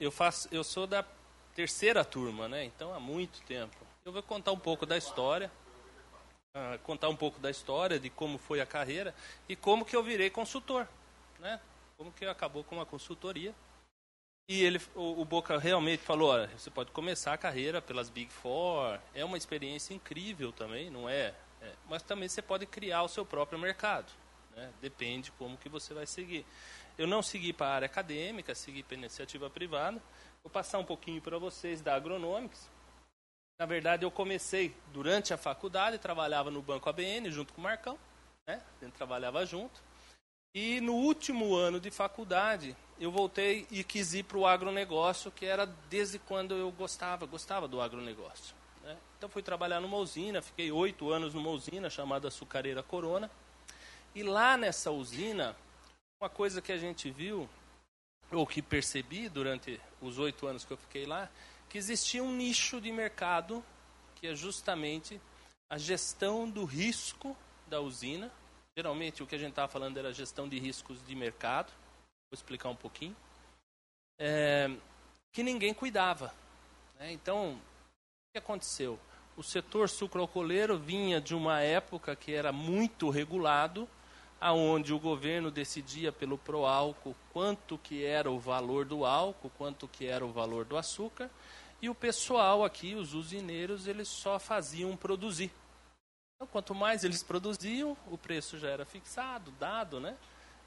Eu faço, eu sou da terceira turma, né? Então há muito tempo. Eu vou contar um pouco da história, uh, contar um pouco da história de como foi a carreira e como que eu virei consultor, né? Como que acabou com a consultoria. E ele, o, o Boca realmente falou, olha, você pode começar a carreira pelas Big Four, é uma experiência incrível também, não é? é mas também você pode criar o seu próprio mercado, né? Depende como que você vai seguir. Eu não segui para a área acadêmica, segui para a iniciativa privada. Vou passar um pouquinho para vocês da Agronomics. Na verdade, eu comecei durante a faculdade, trabalhava no Banco ABN junto com o Marcão, né? A gente trabalhava junto. E no último ano de faculdade, eu voltei e quis ir para o agronegócio, que era desde quando eu gostava, gostava do agronegócio. Né? Então fui trabalhar numa usina, fiquei oito anos numa usina chamada Açucareira Corona. E lá nessa usina, uma coisa que a gente viu, ou que percebi durante os oito anos que eu fiquei lá, que existia um nicho de mercado que é justamente a gestão do risco da usina. Geralmente o que a gente estava falando era gestão de riscos de mercado. Vou explicar um pouquinho. É, que ninguém cuidava. Né? Então, o que aconteceu? O setor sucroalcooleiro vinha de uma época que era muito regulado, aonde o governo decidia pelo proálcool quanto que era o valor do álcool, quanto que era o valor do açúcar, e o pessoal aqui, os usineiros, eles só faziam produzir. Então, quanto mais eles produziam, o preço já era fixado, dado, né?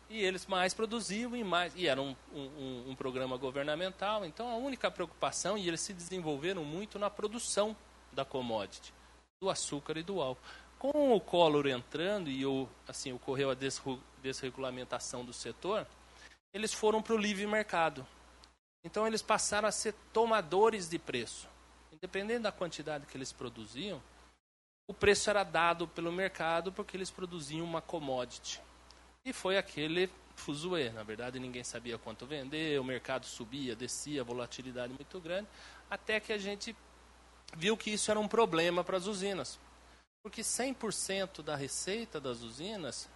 E eles mais produziam e mais. E era um, um, um programa governamental, então a única preocupação, e eles se desenvolveram muito na produção da commodity, do açúcar e do álcool. Com o Collor entrando e o, assim, ocorreu a desregulamentação do setor, eles foram para o livre mercado. Então eles passaram a ser tomadores de preço. Independente da quantidade que eles produziam, o preço era dado pelo mercado porque eles produziam uma commodity. E foi aquele fuzuê. Na verdade, ninguém sabia quanto vender, o mercado subia, descia, volatilidade muito grande, até que a gente viu que isso era um problema para as usinas. Porque 100% da receita das usinas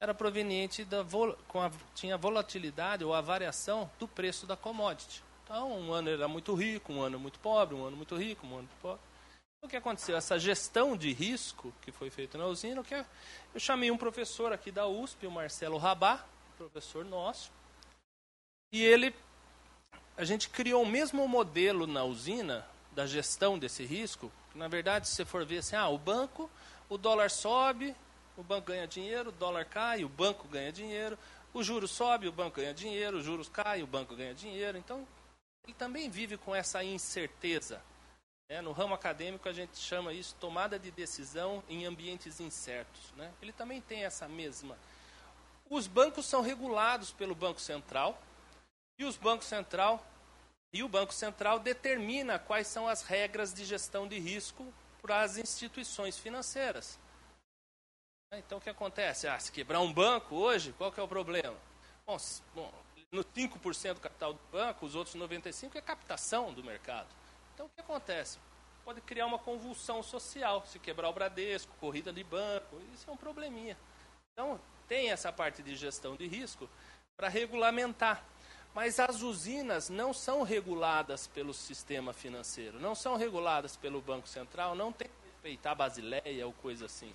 era proveniente da com a, tinha volatilidade ou a variação do preço da commodity. Então, um ano era muito rico, um ano muito pobre, um ano muito rico, um ano muito pobre. O que aconteceu? Essa gestão de risco que foi feita na usina, que eu chamei um professor aqui da USP, o Marcelo Rabá, professor nosso, e ele, a gente criou o mesmo modelo na usina da gestão desse risco, na verdade, se você for ver assim, ah, o banco, o dólar sobe, o banco ganha dinheiro, o dólar cai, o banco ganha dinheiro, o juro sobe, o banco ganha dinheiro, os juros caem, o banco ganha dinheiro. Então, ele também vive com essa incerteza. É, no ramo acadêmico, a gente chama isso tomada de decisão em ambientes incertos. Né? Ele também tem essa mesma. Os bancos são regulados pelo Banco Central e os bancos central e o Banco Central determina quais são as regras de gestão de risco para as instituições financeiras. Então, o que acontece? Ah, se quebrar um banco hoje, qual que é o problema? Bom, bom no 5% do capital do banco, os outros 95% é captação do mercado. Então, o que acontece? Pode criar uma convulsão social. Se quebrar o Bradesco, corrida de banco, isso é um probleminha. Então, tem essa parte de gestão de risco para regulamentar. Mas as usinas não são reguladas pelo sistema financeiro, não são reguladas pelo Banco Central, não tem que respeitar a Basileia ou coisa assim.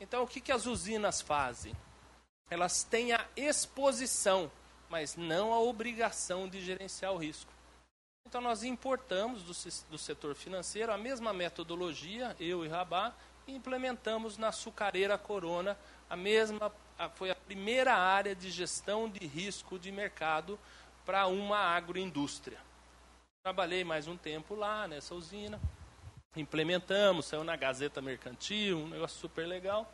Então, o que, que as usinas fazem? Elas têm a exposição, mas não a obrigação de gerenciar o risco. Então, nós importamos do, do setor financeiro a mesma metodologia, eu e Rabá, e implementamos na Açucareira Corona a mesma foi a primeira área de gestão de risco de mercado para uma agroindústria. Trabalhei mais um tempo lá nessa usina, implementamos, saiu na Gazeta Mercantil, um negócio super legal.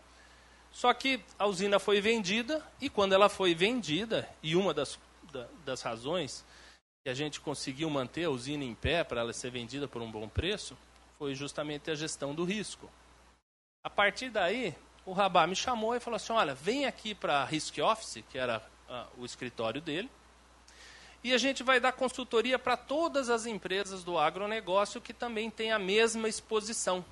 Só que a usina foi vendida, e quando ela foi vendida, e uma das, da, das razões que a gente conseguiu manter a usina em pé para ela ser vendida por um bom preço, foi justamente a gestão do risco. A partir daí, o Rabá me chamou e falou assim: olha, vem aqui para a Risk Office, que era uh, o escritório dele, e a gente vai dar consultoria para todas as empresas do agronegócio que também têm a mesma exposição.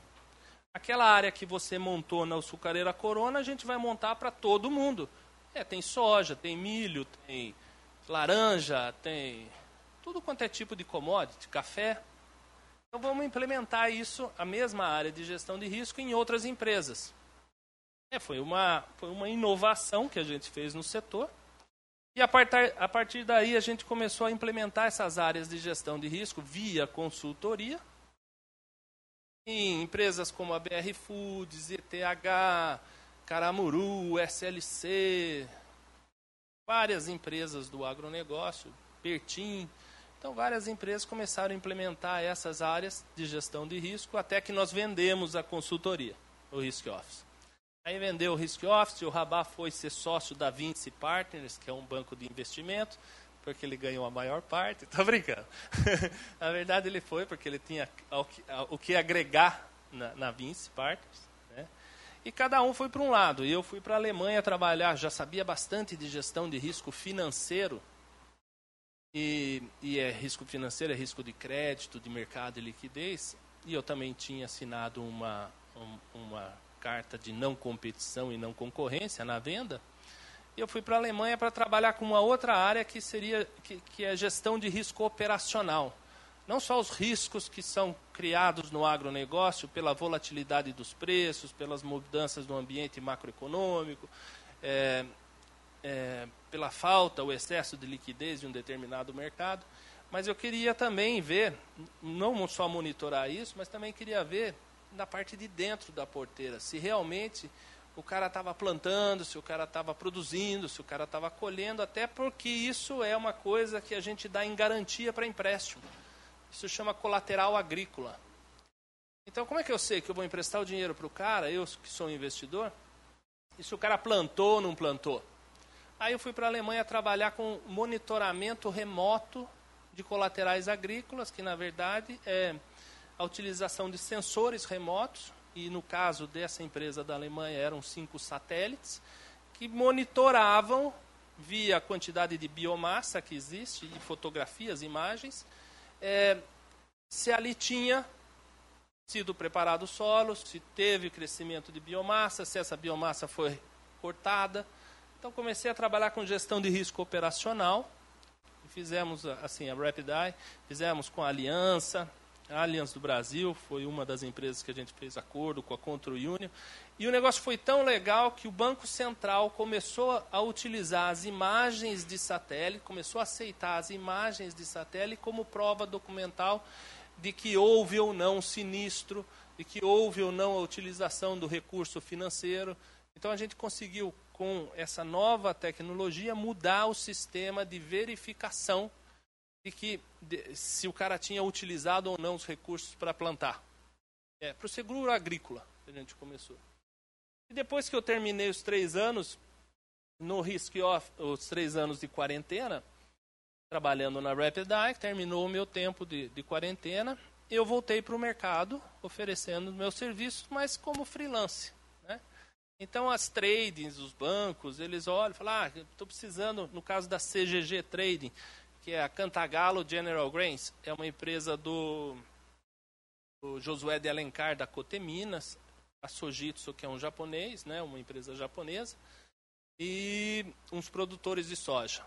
Aquela área que você montou na Açucareira Corona, a gente vai montar para todo mundo. É, tem soja, tem milho, tem laranja, tem tudo quanto é tipo de commodity, café. Então vamos implementar isso, a mesma área de gestão de risco, em outras empresas. É, foi, uma, foi uma inovação que a gente fez no setor. E a partir, a partir daí a gente começou a implementar essas áreas de gestão de risco via consultoria em empresas como a BR Foods, ETH, Caramuru, SLC, várias empresas do agronegócio, Pertim. Então, várias empresas começaram a implementar essas áreas de gestão de risco até que nós vendemos a consultoria, o Risk Office. Aí vendeu o Risk Office, o Rabá foi ser sócio da Vinci Partners, que é um banco de investimento, porque ele ganhou a maior parte. Estou brincando. na verdade, ele foi porque ele tinha o que agregar na, na Vinci Partners. Né? E cada um foi para um lado. E eu fui para a Alemanha trabalhar, já sabia bastante de gestão de risco financeiro. E, e é risco financeiro, é risco de crédito, de mercado e liquidez. E eu também tinha assinado uma, uma carta de não competição e não concorrência na venda, eu fui para a Alemanha para trabalhar com uma outra área que seria que, que é gestão de risco operacional. Não só os riscos que são criados no agronegócio pela volatilidade dos preços, pelas mudanças no ambiente macroeconômico, é, é, pela falta, o excesso de liquidez de um determinado mercado, mas eu queria também ver, não só monitorar isso, mas também queria ver na parte de dentro da porteira, se realmente o cara estava plantando, se o cara estava produzindo, se o cara estava colhendo, até porque isso é uma coisa que a gente dá em garantia para empréstimo. Isso chama colateral agrícola. Então, como é que eu sei que eu vou emprestar o dinheiro para o cara, eu que sou um investidor, e se o cara plantou ou não plantou? Aí eu fui para a Alemanha trabalhar com monitoramento remoto de colaterais agrícolas, que na verdade é a utilização de sensores remotos, e no caso dessa empresa da Alemanha eram cinco satélites, que monitoravam via a quantidade de biomassa que existe, de fotografias, imagens, é, se ali tinha sido preparado o solo, se teve crescimento de biomassa, se essa biomassa foi cortada. Então comecei a trabalhar com gestão de risco operacional. Fizemos assim a Rapid Eye, fizemos com a Aliança, a Allianz do Brasil foi uma das empresas que a gente fez acordo com a Control Union. E o negócio foi tão legal que o Banco Central começou a utilizar as imagens de satélite, começou a aceitar as imagens de satélite como prova documental de que houve ou não sinistro, de que houve ou não a utilização do recurso financeiro. Então a gente conseguiu, com essa nova tecnologia, mudar o sistema de verificação de que se o cara tinha utilizado ou não os recursos para plantar. É, para o seguro agrícola, a gente começou. E depois que eu terminei os três anos, no Risk Off, os três anos de quarentena, trabalhando na Rapid Eye, terminou o meu tempo de, de quarentena, eu voltei para o mercado oferecendo meus serviços, mas como freelance. Né? Então as tradings, os bancos, eles olham e falam, ah, estou precisando, no caso da CGG Trading, que é a Cantagalo General Grains, é uma empresa do, do Josué de Alencar da Coteminas, a Sojitsu, que é um japonês, né, uma empresa japonesa, e uns produtores de soja.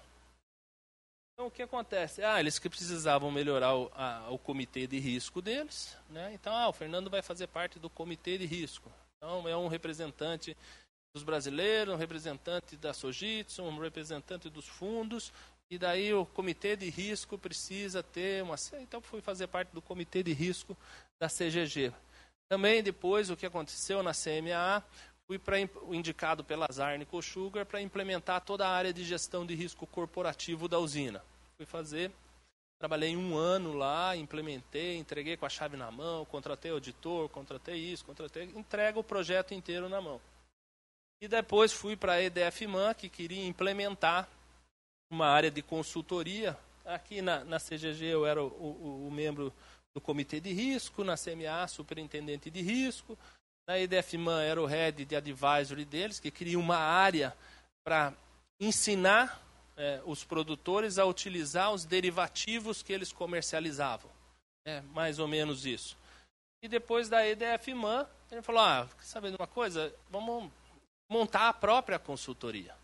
Então, o que acontece? Ah, eles que precisavam melhorar o, a, o comitê de risco deles. Né? Então, ah, o Fernando vai fazer parte do comitê de risco. Então, é um representante dos brasileiros, um representante da Sojitsu, um representante dos fundos, e daí o comitê de risco precisa ter uma. Então fui fazer parte do comitê de risco da CGG. Também depois o que aconteceu na CMA, fui para indicado pela Zarnico Sugar para implementar toda a área de gestão de risco corporativo da usina. Fui fazer, trabalhei um ano lá, implementei, entreguei com a chave na mão, contratei auditor, contratei isso, contratei, entrega o projeto inteiro na mão. E depois fui para a EDF-MAN, que queria implementar uma área de consultoria. Aqui na, na CGG eu era o, o, o, membro do comitê de risco, na CMA, superintendente de risco. Na EDFMAN era o head de advisory deles, que queria uma área para ensinar é, os produtores a utilizar os derivativos que eles comercializavam. É mais ou menos isso. E depois da EDFMAN, ele falou: ah, sabe de uma coisa? Vamos montar a própria consultoria.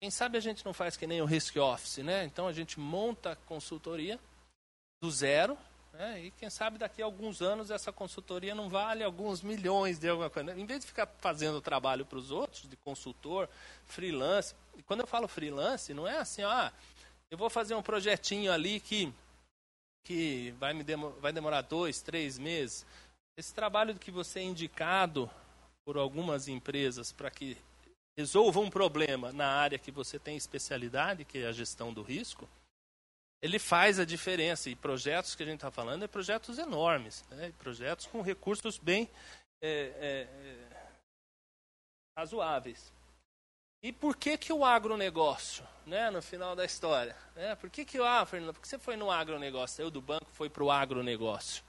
Quem sabe a gente não faz que nem o Risk Office, né? Então a gente monta a consultoria do zero, né? e quem sabe daqui a alguns anos essa consultoria não vale alguns milhões de alguma coisa. Em vez de ficar fazendo trabalho para os outros, de consultor, freelance, e quando eu falo freelance, não é assim, ah, eu vou fazer um projetinho ali que, que vai, me demo, vai demorar dois, três meses. Esse trabalho que você é indicado por algumas empresas para que resolva um problema na área que você tem especialidade, que é a gestão do risco, ele faz a diferença. E projetos que a gente está falando é projetos enormes, né? projetos com recursos bem é, é, é, razoáveis. E por que, que o agronegócio, né, no final da história? Né? Por que, que ah, Fernando, por que você foi no agronegócio? Saiu do banco, foi para o agronegócio.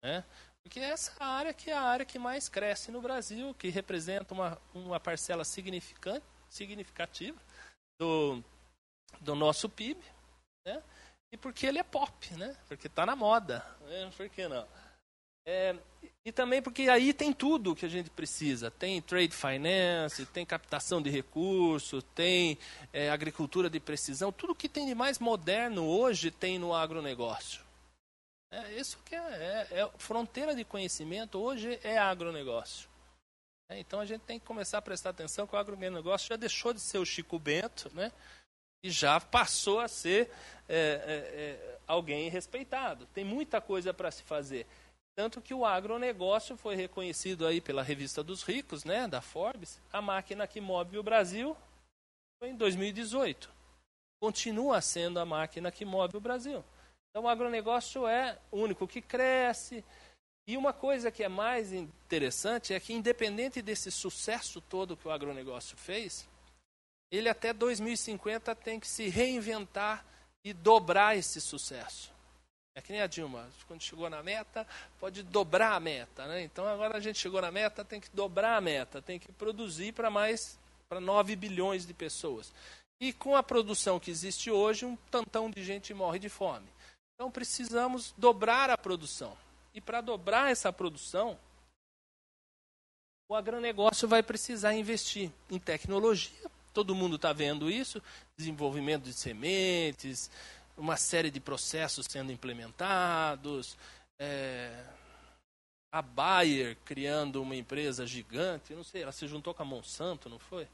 Né? Porque essa área que é a área que mais cresce no Brasil, que representa uma, uma parcela significante, significativa do, do nosso PIB, né? E porque ele é pop, né? Porque está na moda. Né? Por que não? É, e também porque aí tem tudo que a gente precisa. Tem trade finance, tem captação de recursos, tem é, agricultura de precisão. Tudo que tem de mais moderno hoje tem no agronegócio. É, isso que é, é, é fronteira de conhecimento hoje é agronegócio. É, então a gente tem que começar a prestar atenção que o agronegócio já deixou de ser o Chico Bento, né? E já passou a ser é, é, é alguém respeitado. Tem muita coisa para se fazer. Tanto que o agronegócio foi reconhecido aí pela revista dos ricos, né, da Forbes, a máquina que move o Brasil foi em 2018. Continua sendo a máquina que move o Brasil. Então, o agronegócio é único que cresce. E uma coisa que é mais interessante é que, independente desse sucesso todo que o agronegócio fez, ele até 2050 tem que se reinventar e dobrar esse sucesso. É que nem a Dilma, quando chegou na meta, pode dobrar a meta. Né? Então agora a gente chegou na meta, tem que dobrar a meta, tem que produzir para mais, para 9 bilhões de pessoas. E com a produção que existe hoje, um tantão de gente morre de fome. Então precisamos dobrar a produção. E para dobrar essa produção, o agronegócio vai precisar investir em tecnologia. Todo mundo está vendo isso: desenvolvimento de sementes, uma série de processos sendo implementados. É, a Bayer criando uma empresa gigante, não sei, ela se juntou com a Monsanto, não foi?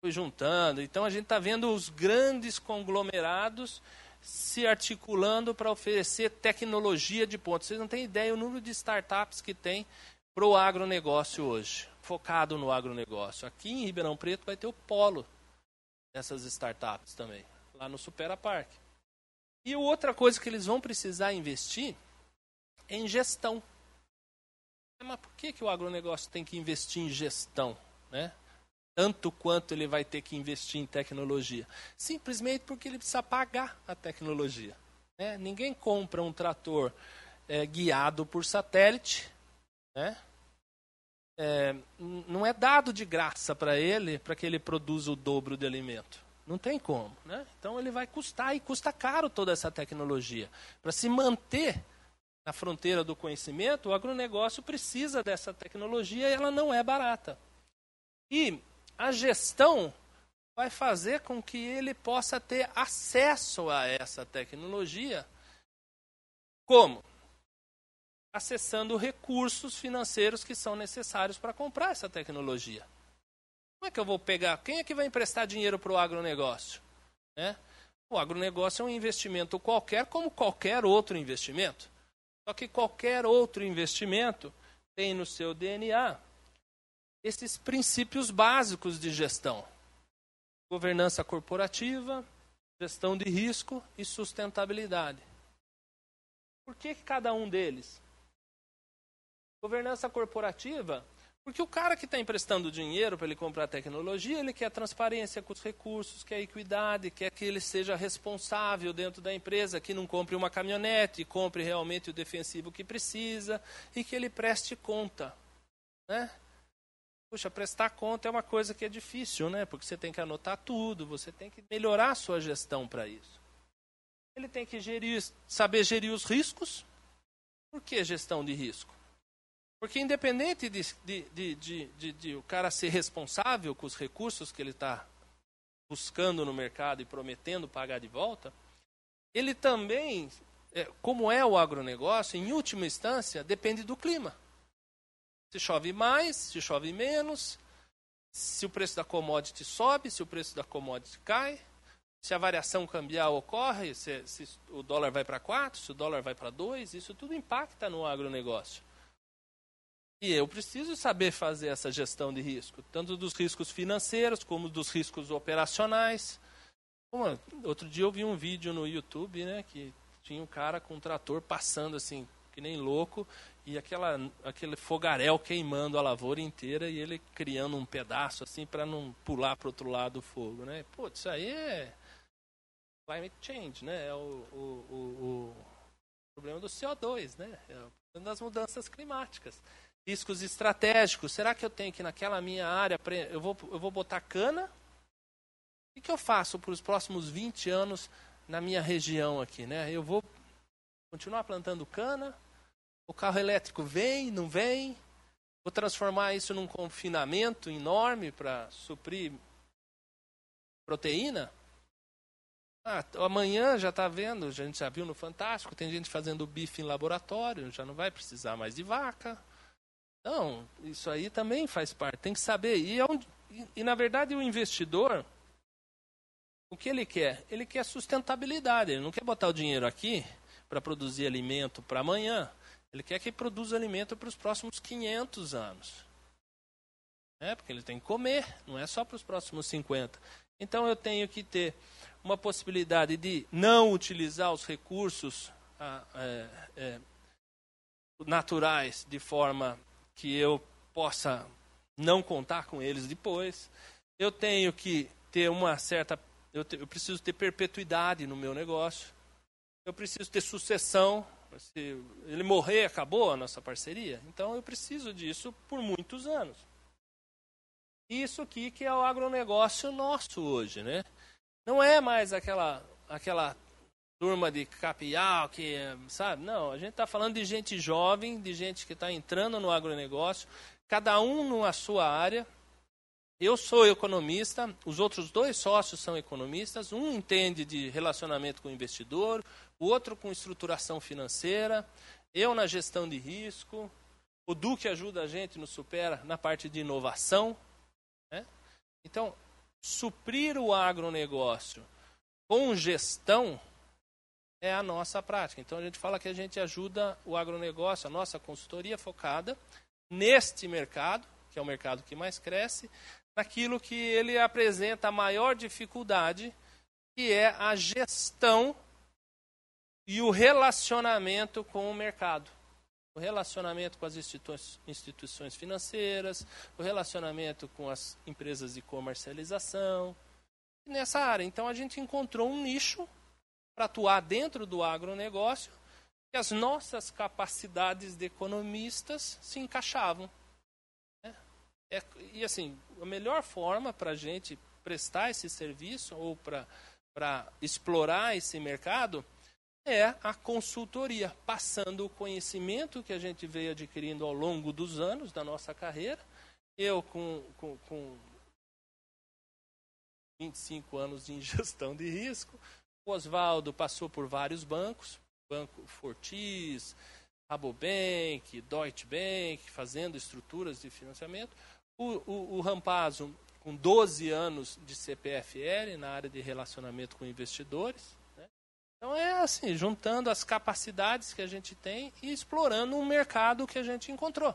Foi juntando. Então a gente está vendo os grandes conglomerados se articulando para oferecer tecnologia de ponta. Vocês não têm ideia o número de startups que tem para o agronegócio hoje, focado no agronegócio. Aqui em Ribeirão Preto vai ter o polo dessas startups também, lá no Supera Park. E outra coisa que eles vão precisar investir é em gestão. Mas por que, que o agronegócio tem que investir em gestão? Né? Tanto quanto ele vai ter que investir em tecnologia? Simplesmente porque ele precisa pagar a tecnologia. Né? Ninguém compra um trator é, guiado por satélite, né? É, não é dado de graça para ele para que ele produza o dobro de alimento. Não tem como. Né? Então ele vai custar e custa caro toda essa tecnologia. Para se manter na fronteira do conhecimento, o agronegócio precisa dessa tecnologia e ela não é barata. E a gestão vai fazer com que ele possa ter acesso a essa tecnologia. Como? Acessando recursos financeiros que são necessários para comprar essa tecnologia. Como é que eu vou pegar? Quem é que vai emprestar dinheiro para o agronegócio? Né? O agronegócio é um investimento qualquer, como qualquer outro investimento. Só que qualquer outro investimento tem no seu DNA esses princípios básicos de gestão: governança corporativa, gestão de risco e sustentabilidade. Por que, cada um deles? Governança corporativa, porque o cara que está emprestando dinheiro para ele comprar tecnologia, ele quer transparência com os recursos, quer equidade, quer que ele seja responsável dentro da empresa, que não compre uma caminhonete, compre realmente o defensivo que precisa e que ele preste conta. Né? Puxa, prestar conta é uma coisa que é difícil, né? Porque você tem que anotar tudo, você tem que melhorar a sua gestão para isso. Ele tem que gerir, saber gerir os riscos. Por que gestão de risco? Porque independente de, de, de, de, o cara ser responsável com os recursos que ele está buscando no mercado e prometendo pagar de volta, ele também é, como é o agronegócio, em última instância, depende do clima. Se chove mais, se chove menos, se o preço da commodity sobe, se o preço da commodity cai, se a variação cambial ocorre, se, se o dólar vai para 4, se o dólar vai para 2, isso tudo impacta no agronegócio. E eu preciso saber fazer essa gestão de risco, tanto dos riscos financeiros como dos riscos operacionais. Uma, outro dia eu vi um vídeo no YouTube, né, que tinha um cara com um trator passando assim, que nem louco, e aquela, aquele fogaréu queimando a lavoura inteira e ele criando um pedaço assim para não pular para outro lado do fogo, né? Pô, isso aí é climate change, né? É o, o, o, o problema do CO2, né? É o problema das mudanças climáticas. Riscos estratégicos. Será que eu tenho que naquela minha área eu vou eu vou botar cana? O que eu faço para os próximos 20 anos na minha região aqui, né? Eu vou continuar plantando cana? O carro elétrico vem, não vem? Vou transformar isso num confinamento enorme para suprir proteína? Ah, amanhã já está vendo, a gente já viu no Fantástico, tem gente fazendo bife em laboratório, já não vai precisar mais de vaca. Então, isso aí também faz parte, tem que saber. E, é um, e, e na verdade, o investidor, o que ele quer? Ele quer sustentabilidade, ele não quer botar o dinheiro aqui para produzir alimento para amanhã. Ele quer que produza alimento para os próximos 500 anos. É, porque ele tem que comer, não é só para os próximos 50. Então eu tenho que ter uma possibilidade de não utilizar os recursos ah, é, é, naturais de forma que eu possa não contar com eles depois. Eu tenho que ter uma certa. Eu, te, eu preciso ter perpetuidade no meu negócio. Eu preciso ter sucessão se ele morrer, acabou a nossa parceria. Então eu preciso disso por muitos anos. Isso aqui que é o agronegócio nosso hoje, né? Não é mais aquela aquela turma de capial que, sabe? Não, a gente está falando de gente jovem, de gente que está entrando no agronegócio, cada um na sua área. Eu sou economista, os outros dois sócios são economistas, um entende de relacionamento com o investidor, o outro com estruturação financeira, eu na gestão de risco, o Duque ajuda a gente no Supera na parte de inovação. Né? Então, suprir o agronegócio com gestão é a nossa prática. Então, a gente fala que a gente ajuda o agronegócio, a nossa consultoria focada neste mercado, que é o mercado que mais cresce, naquilo que ele apresenta a maior dificuldade, que é a gestão e o relacionamento com o mercado. O relacionamento com as instituições financeiras, o relacionamento com as empresas de comercialização. nessa área, então, a gente encontrou um nicho para atuar dentro do agronegócio e as nossas capacidades de economistas se encaixavam. Né? É, e assim, a melhor forma para a gente prestar esse serviço ou para explorar esse mercado é a consultoria, passando o conhecimento que a gente veio adquirindo ao longo dos anos da nossa carreira. Eu, com, com, com 25 anos em gestão de risco, o Oswaldo passou por vários bancos, Banco Fortis, Rabobank, Deutsche Bank, fazendo estruturas de financiamento. O, o, o Rampazzo, com 12 anos de CPFL na área de relacionamento com investidores. Então é assim, juntando as capacidades que a gente tem e explorando um mercado que a gente encontrou.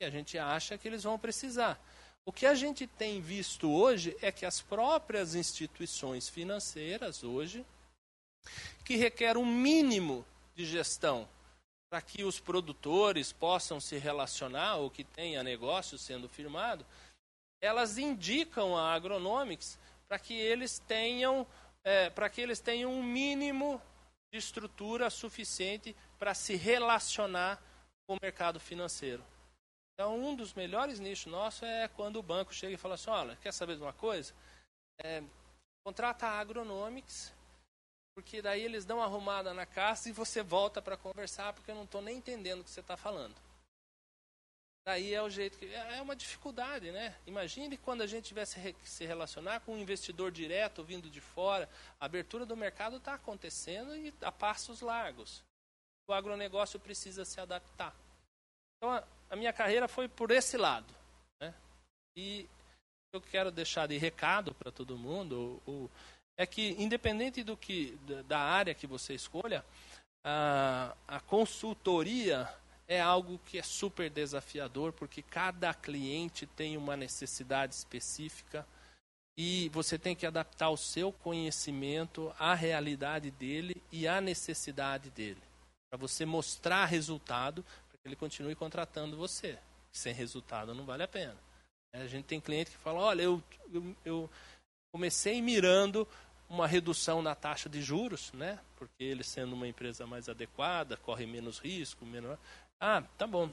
E a gente acha que eles vão precisar. O que a gente tem visto hoje é que as próprias instituições financeiras hoje, que requer um mínimo de gestão para que os produtores possam se relacionar ou que tenha negócio sendo firmado, elas indicam a Agronomics para que eles tenham é, para que eles tenham um mínimo de estrutura suficiente para se relacionar com o mercado financeiro. Então, um dos melhores nichos nossos é quando o banco chega e fala assim: olha, quer saber de uma coisa? É, contrata a Agronomics, porque daí eles dão uma arrumada na casa e você volta para conversar, porque eu não estou nem entendendo o que você está falando. Daí é o jeito que. É, é uma dificuldade, né? Imagine quando a gente tivesse que se relacionar com um investidor direto vindo de fora. A abertura do mercado está acontecendo e a passos largos. o agronegócio precisa se adaptar. Então, a, a minha carreira foi por esse lado. Né? E eu quero deixar de recado para todo mundo o, o, é que, independente do que da área que você escolha, a, a consultoria é algo que é super desafiador, porque cada cliente tem uma necessidade específica e você tem que adaptar o seu conhecimento à realidade dele e à necessidade dele, para você mostrar resultado, para que ele continue contratando você. Sem resultado não vale a pena. É, a gente tem cliente que fala: olha, eu, eu, eu comecei mirando uma redução na taxa de juros, né? Porque ele sendo uma empresa mais adequada, corre menos risco, menor. Ah, tá bom.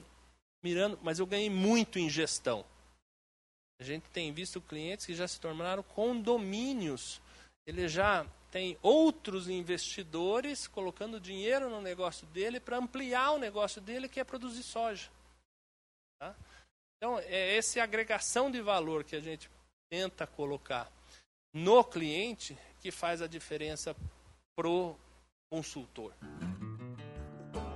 Mirando, mas eu ganhei muito em gestão. A gente tem visto clientes que já se tornaram condomínios. Ele já tem outros investidores colocando dinheiro no negócio dele para ampliar o negócio dele, que é produzir soja. Tá? Então, é essa agregação de valor que a gente tenta colocar no cliente que faz a diferença pro consultor.